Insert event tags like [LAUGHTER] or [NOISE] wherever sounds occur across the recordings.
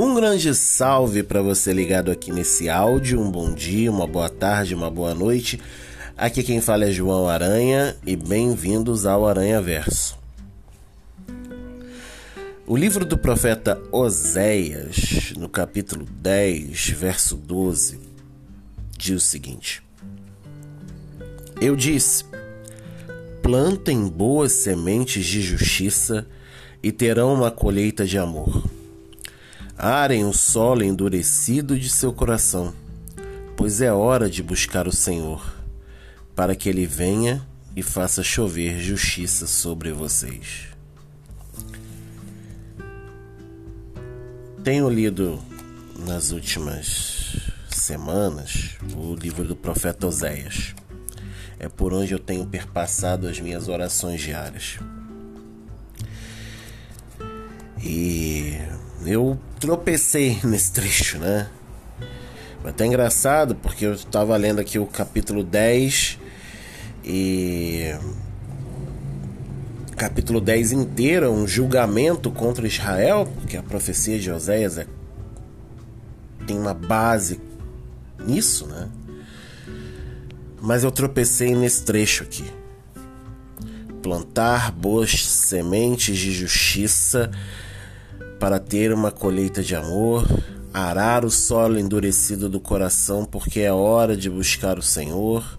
Um grande salve para você ligado aqui nesse áudio. Um bom dia, uma boa tarde, uma boa noite. Aqui quem fala é João Aranha e bem-vindos ao Aranha Verso. O livro do profeta Oséias, no capítulo 10, verso 12, diz o seguinte: Eu disse: Plantem boas sementes de justiça e terão uma colheita de amor. Arem o solo endurecido de seu coração, pois é hora de buscar o Senhor, para que ele venha e faça chover justiça sobre vocês. Tenho lido nas últimas semanas o livro do profeta Oséias. É por onde eu tenho perpassado as minhas orações diárias. E eu tropecei [LAUGHS] nesse trecho, né? Foi até engraçado porque eu estava lendo aqui o capítulo 10 e capítulo 10 inteiro é um julgamento contra Israel, porque a profecia de Oséias é, tem uma base nisso, né? Mas eu tropecei nesse trecho aqui. Plantar boas sementes de justiça para ter uma colheita de amor, arar o solo endurecido do coração, porque é hora de buscar o Senhor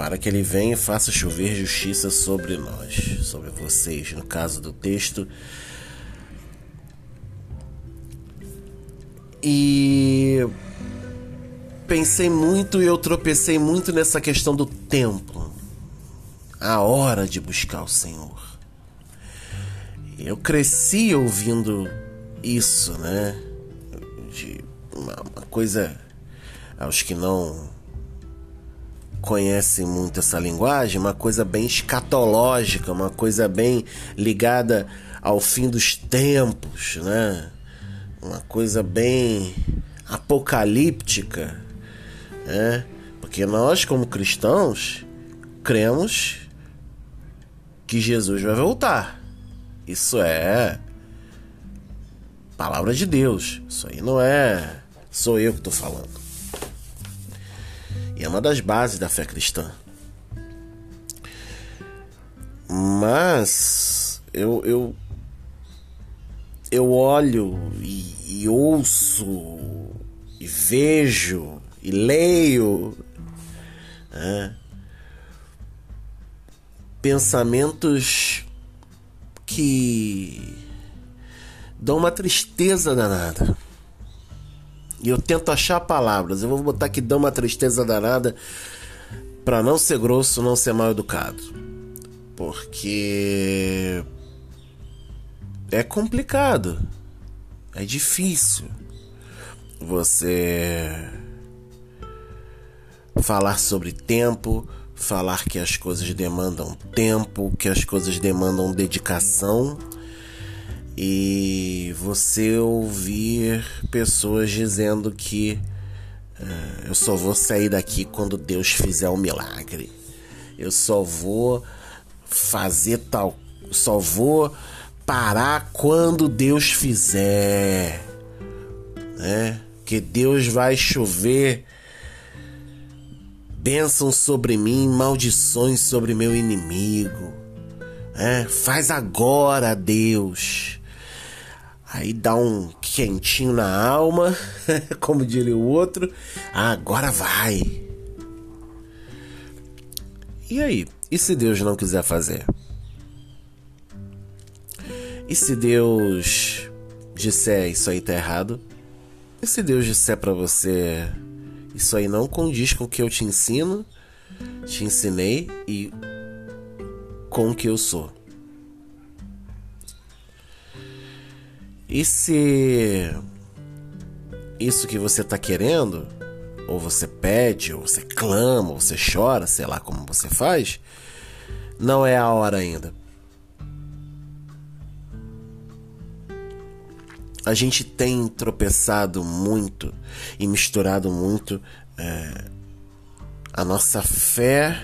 para que ele venha e faça chover justiça sobre nós, sobre vocês, no caso do texto. E pensei muito e eu tropecei muito nessa questão do tempo, a hora de buscar o Senhor. Eu cresci ouvindo isso, né? De uma, uma coisa aos que não conhecem muito essa linguagem, uma coisa bem escatológica, uma coisa bem ligada ao fim dos tempos, né? Uma coisa bem apocalíptica, né? Porque nós, como cristãos, cremos que Jesus vai voltar. Isso é palavra de Deus. Isso aí não é sou eu que estou falando. E é uma das bases da fé cristã. Mas eu, eu, eu olho e, e ouço e vejo e leio né, pensamentos que dão uma tristeza danada. E eu tento achar palavras. Eu vou botar que dá uma tristeza danada para não ser grosso, não ser mal educado. Porque é complicado. É difícil você falar sobre tempo, falar que as coisas demandam tempo, que as coisas demandam dedicação e você ouvir pessoas dizendo que uh, eu só vou sair daqui quando Deus fizer um milagre. Eu só vou fazer tal, só vou parar quando Deus fizer, né? Que Deus vai chover bênçãos sobre mim, maldições sobre meu inimigo. É, faz agora, Deus. Aí dá um quentinho na alma, [LAUGHS] como diria o outro. Ah, agora vai. E aí? E se Deus não quiser fazer? E se Deus disser isso aí tá errado? E se Deus disser para você isso aí não condiz com o que eu te ensino, te ensinei e com o que eu sou? E se isso que você está querendo, ou você pede, ou você clama, ou você chora, sei lá como você faz, não é a hora ainda. A gente tem tropeçado muito e misturado muito é, a nossa fé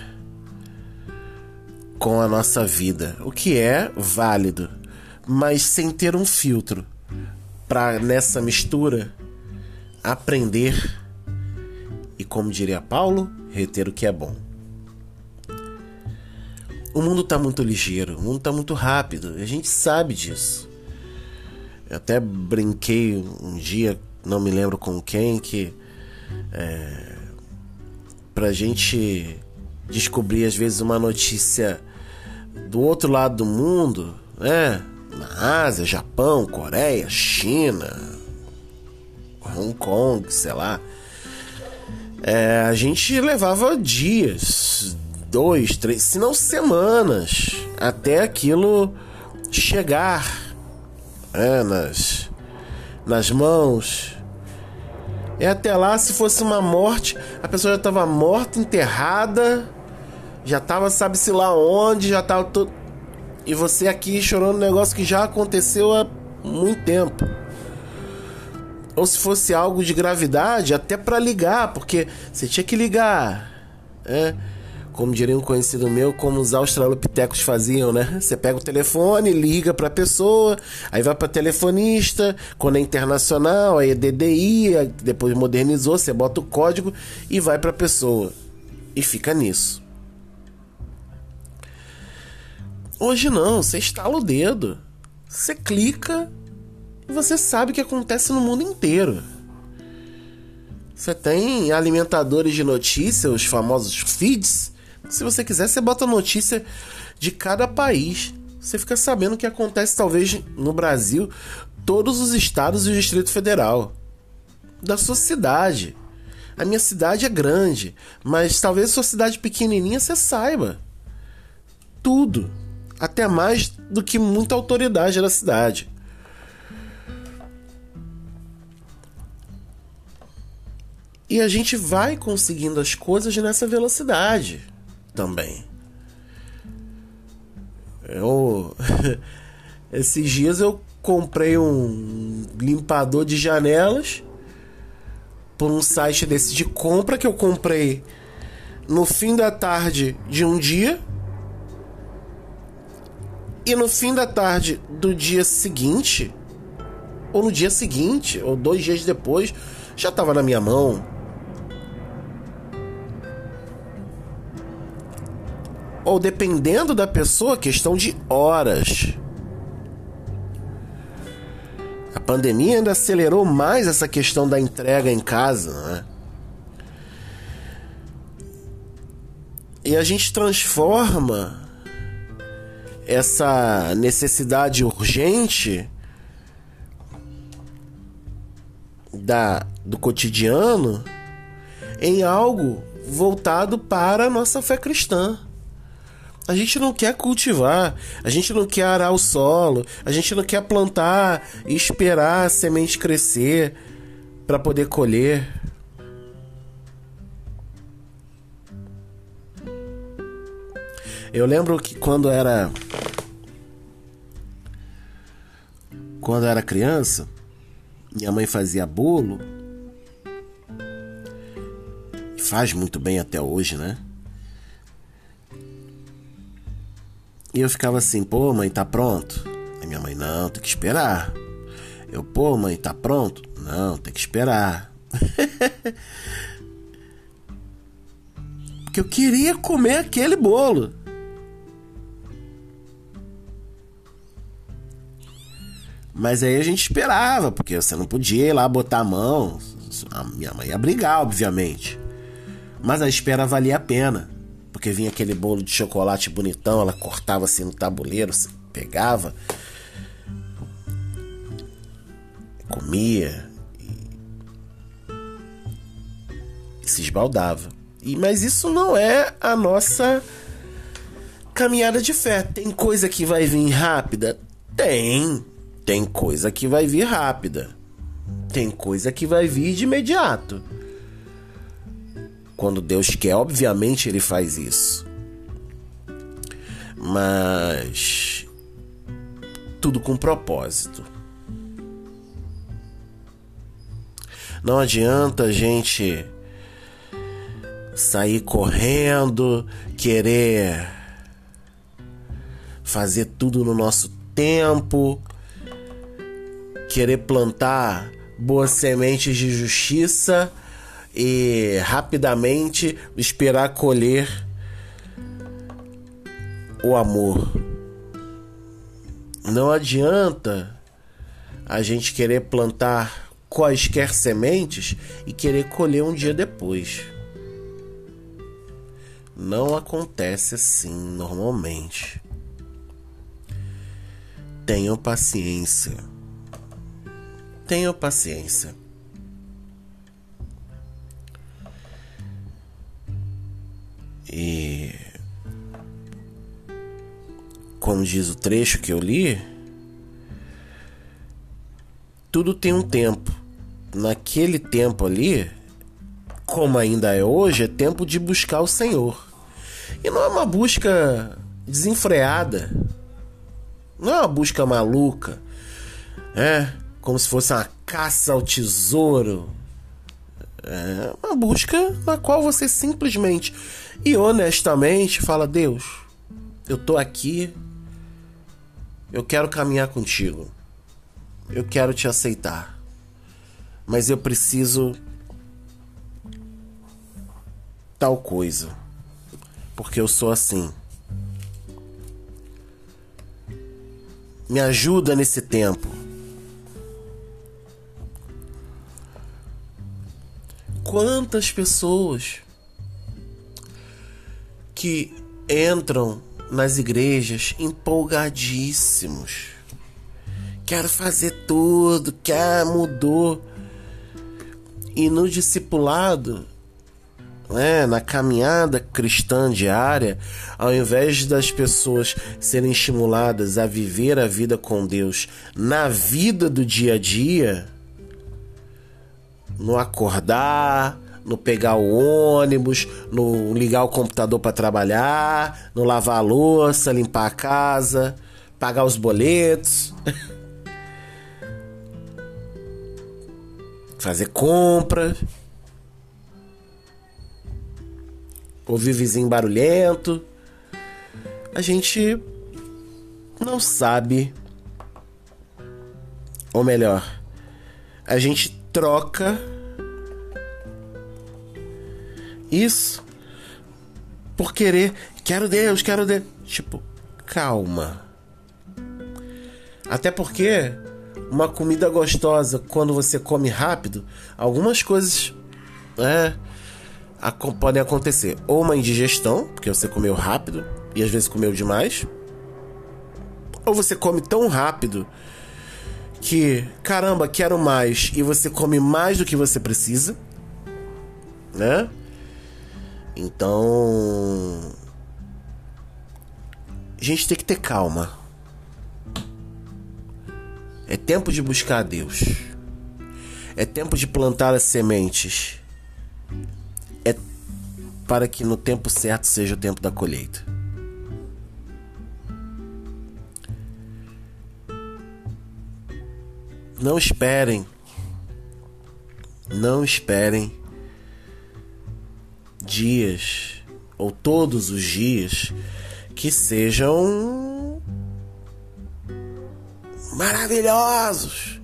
com a nossa vida, o que é válido, mas sem ter um filtro para nessa mistura aprender e, como diria Paulo, reter o que é bom. O mundo está muito ligeiro, o mundo está muito rápido, a gente sabe disso. Eu até brinquei um dia, não me lembro com quem, que é, pra gente descobrir às vezes uma notícia do outro lado do mundo, né? Na Ásia, Japão, Coreia, China, Hong Kong, sei lá. É, a gente levava dias, dois, três, se não semanas, até aquilo chegar é, nas, nas mãos. E até lá, se fosse uma morte, a pessoa já estava morta, enterrada, já estava sabe-se lá onde, já estava todo. E você aqui chorando um negócio que já aconteceu há muito tempo. Ou se fosse algo de gravidade, até para ligar, porque você tinha que ligar. É como diria um conhecido meu, como os australopitecos faziam, né? Você pega o telefone, liga para a pessoa, aí vai para telefonista, quando é internacional, aí é DDI, depois modernizou, você bota o código e vai para a pessoa. E fica nisso. Hoje não, você estala o dedo, você clica e você sabe o que acontece no mundo inteiro. Você tem alimentadores de notícias, os famosos feeds, se você quiser, você bota notícia de cada país. Você fica sabendo o que acontece, talvez, no Brasil, todos os estados e o Distrito Federal. Da sua cidade. A minha cidade é grande, mas talvez sua cidade pequenininha você saiba. Tudo. Até mais do que muita autoridade da cidade. E a gente vai conseguindo as coisas nessa velocidade também. Eu [LAUGHS] esses dias eu comprei um limpador de janelas por um site desse de compra que eu comprei no fim da tarde de um dia e no fim da tarde do dia seguinte ou no dia seguinte ou dois dias depois já estava na minha mão ou dependendo da pessoa, questão de horas. A pandemia ainda acelerou mais essa questão da entrega em casa, né? E a gente transforma essa necessidade urgente da, do cotidiano em algo voltado para a nossa fé cristã. A gente não quer cultivar, a gente não quer arar o solo, a gente não quer plantar e esperar a semente crescer para poder colher. Eu lembro que quando era quando era criança, minha mãe fazia bolo. Faz muito bem até hoje, né? E eu ficava assim, pô, mãe, tá pronto? Aí minha mãe, não, tem que esperar. Eu, pô, mãe, tá pronto? Não, tem que esperar. [LAUGHS] Porque eu queria comer aquele bolo. Mas aí a gente esperava, porque você não podia ir lá botar a mão. A minha mãe ia brigar, obviamente. Mas a espera valia a pena. Porque vinha aquele bolo de chocolate bonitão, ela cortava assim no tabuleiro, pegava, comia e, e se esbaldava. E, mas isso não é a nossa caminhada de fé. Tem coisa que vai vir rápida? Tem. Tem coisa que vai vir rápida. Tem coisa que vai vir de imediato. Quando Deus quer, obviamente ele faz isso. Mas tudo com propósito. Não adianta a gente sair correndo, querer fazer tudo no nosso tempo querer plantar boas sementes de justiça e rapidamente esperar colher o amor. Não adianta a gente querer plantar quaisquer sementes e querer colher um dia depois. Não acontece assim normalmente. Tenham paciência. Tenham paciência. E como diz o trecho que eu li, tudo tem um tempo. Naquele tempo ali, como ainda é hoje, é tempo de buscar o Senhor. E não é uma busca desenfreada. Não é uma busca maluca. É como se fosse uma caça ao tesouro. É uma busca na qual você simplesmente e honestamente fala: Deus, eu tô aqui, eu quero caminhar contigo, eu quero te aceitar, mas eu preciso tal coisa, porque eu sou assim. Me ajuda nesse tempo. Quantas pessoas que entram nas igrejas empolgadíssimos. Quero fazer tudo, quer mudou. E no discipulado, né, na caminhada cristã diária, ao invés das pessoas serem estimuladas a viver a vida com Deus na vida do dia a dia, no acordar, no pegar o ônibus, no ligar o computador para trabalhar, no lavar a louça, limpar a casa, pagar os boletos, [LAUGHS] fazer compras, ouvir vizinho barulhento. A gente não sabe, ou melhor, a gente troca isso por querer, quero Deus, quero Deus. Tipo, calma. Até porque uma comida gostosa, quando você come rápido, algumas coisas é, podem acontecer. Ou uma indigestão, porque você comeu rápido e às vezes comeu demais. Ou você come tão rápido que, caramba, quero mais e você come mais do que você precisa, né? Então. A gente tem que ter calma. É tempo de buscar a Deus. É tempo de plantar as sementes. É para que no tempo certo seja o tempo da colheita. Não esperem. Não esperem dias ou todos os dias que sejam maravilhosos.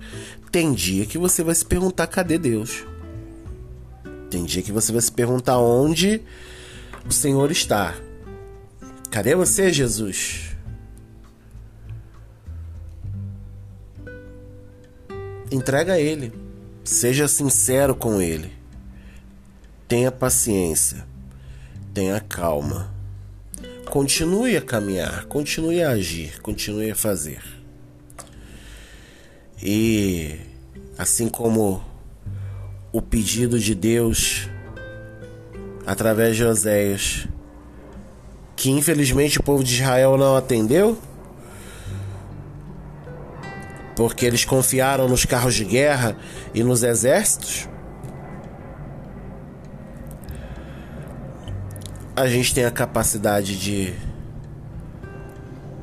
Tem dia que você vai se perguntar cadê Deus? Tem dia que você vai se perguntar onde o Senhor está. Cadê você, Jesus? Entrega a Ele. Seja sincero com Ele. Tenha paciência, tenha calma. Continue a caminhar, continue a agir, continue a fazer. E assim como o pedido de Deus através de Oséias, que infelizmente o povo de Israel não atendeu, porque eles confiaram nos carros de guerra e nos exércitos. a gente tem a capacidade de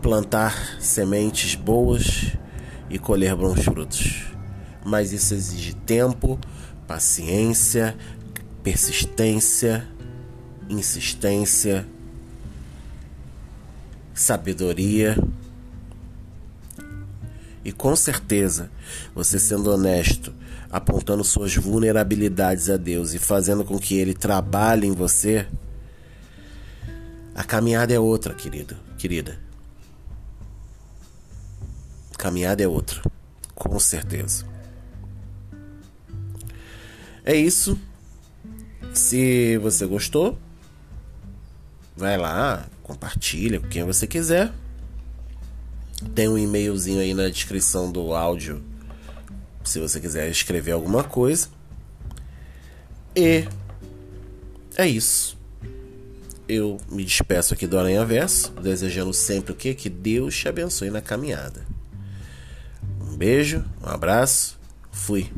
plantar sementes boas e colher bons frutos. Mas isso exige tempo, paciência, persistência, insistência, sabedoria E com certeza, você sendo honesto, apontando suas vulnerabilidades a Deus e fazendo com que Ele trabalhe em você, a caminhada é outra, querido, querida. A caminhada é outra, com certeza. É isso. Se você gostou, vai lá, compartilha com quem você quiser. Tem um e-mailzinho aí na descrição do áudio se você quiser escrever alguma coisa. E é isso. Eu me despeço aqui do Aranha Verso, desejando sempre o que? Que Deus te abençoe na caminhada. Um beijo, um abraço, fui.